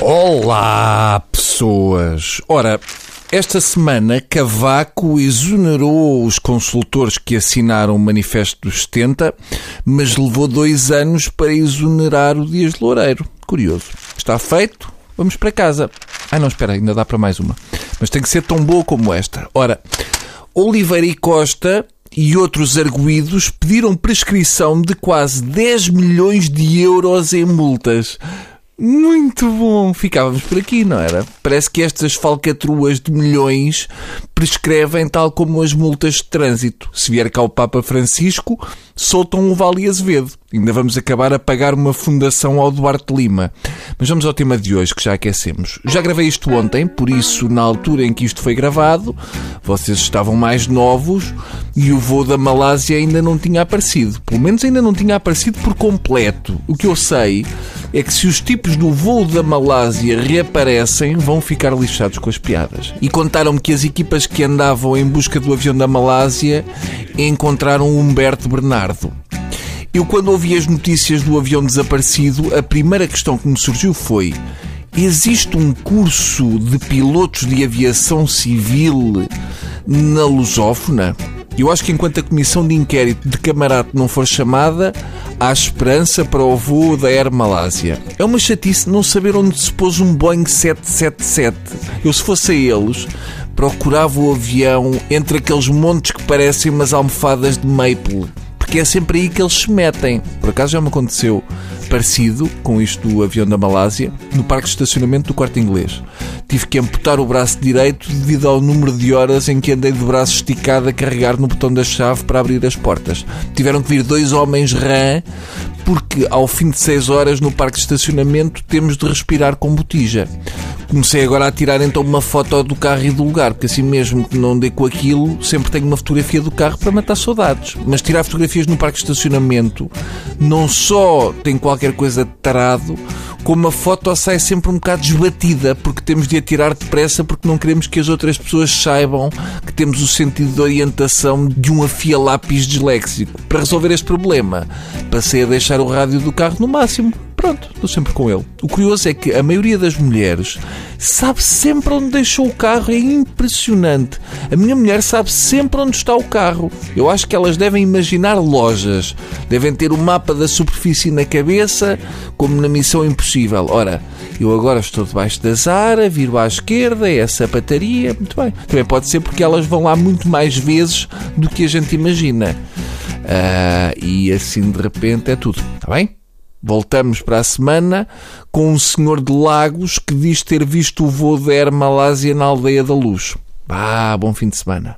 Olá, pessoas! Ora, esta semana Cavaco exonerou os consultores que assinaram o Manifesto dos 70, mas levou dois anos para exonerar o Dias Loureiro. Curioso. Está feito? Vamos para casa. Ah, não, espera, ainda dá para mais uma. Mas tem que ser tão boa como esta. Ora, Oliveira e Costa e outros arguídos pediram prescrição de quase 10 milhões de euros em multas. Muito bom! Ficávamos por aqui, não era? Parece que estas falcatruas de milhões prescrevem tal como as multas de trânsito. Se vier cá o Papa Francisco, soltam o Vale Azevedo. Ainda vamos acabar a pagar uma fundação ao Duarte Lima. Mas vamos ao tema de hoje, que já aquecemos. Já gravei isto ontem, por isso, na altura em que isto foi gravado, vocês estavam mais novos e o voo da Malásia ainda não tinha aparecido. Pelo menos ainda não tinha aparecido por completo. O que eu sei é que se os tipos do voo da Malásia reaparecem, vão ficar lixados com as piadas. E contaram-me que as equipas que andavam em busca do avião da Malásia encontraram Humberto Bernardo. Eu, quando ouvi as notícias do avião desaparecido, a primeira questão que me surgiu foi: existe um curso de pilotos de aviação civil na lusófona? Eu acho que enquanto a comissão de inquérito de camarate não for chamada, há esperança para o voo da Air Malásia. É uma chatice não saber onde se pôs um Boeing 777. Eu, se fosse a eles, procurava o avião entre aqueles montes que parecem umas almofadas de maple porque é sempre aí que eles se metem. Por acaso já me aconteceu parecido com isto do avião da Malásia, no parque de estacionamento do quarto inglês. Tive que amputar o braço direito devido ao número de horas em que andei de braço esticado a carregar no botão da chave para abrir as portas. Tiveram que vir dois homens rã, porque ao fim de seis horas no parque de estacionamento temos de respirar com botija. Comecei agora a tirar então uma foto do carro e do lugar, porque assim mesmo que não dê com aquilo, sempre tenho uma fotografia do carro para matar saudades. Mas tirar fotografias no parque de estacionamento não só tem qualquer coisa de tarado, como a foto sai sempre um bocado desbatida, porque temos de a tirar depressa porque não queremos que as outras pessoas saibam que temos o sentido de orientação de um afia-lápis disléxico. Para resolver este problema, passei a deixar o rádio do carro no máximo Pronto, estou sempre com ele. O curioso é que a maioria das mulheres sabe sempre onde deixou o carro, é impressionante. A minha mulher sabe sempre onde está o carro. Eu acho que elas devem imaginar lojas, devem ter o mapa da superfície na cabeça, como na Missão Impossível. Ora, eu agora estou debaixo da Zara, viro à esquerda, é a sapataria. Muito bem. Também pode ser porque elas vão lá muito mais vezes do que a gente imagina. Uh, e assim de repente é tudo. Está bem? Voltamos para a semana com um senhor de Lagos que diz ter visto o voo da Air Malásia na aldeia da Luz. Ah, bom fim de semana.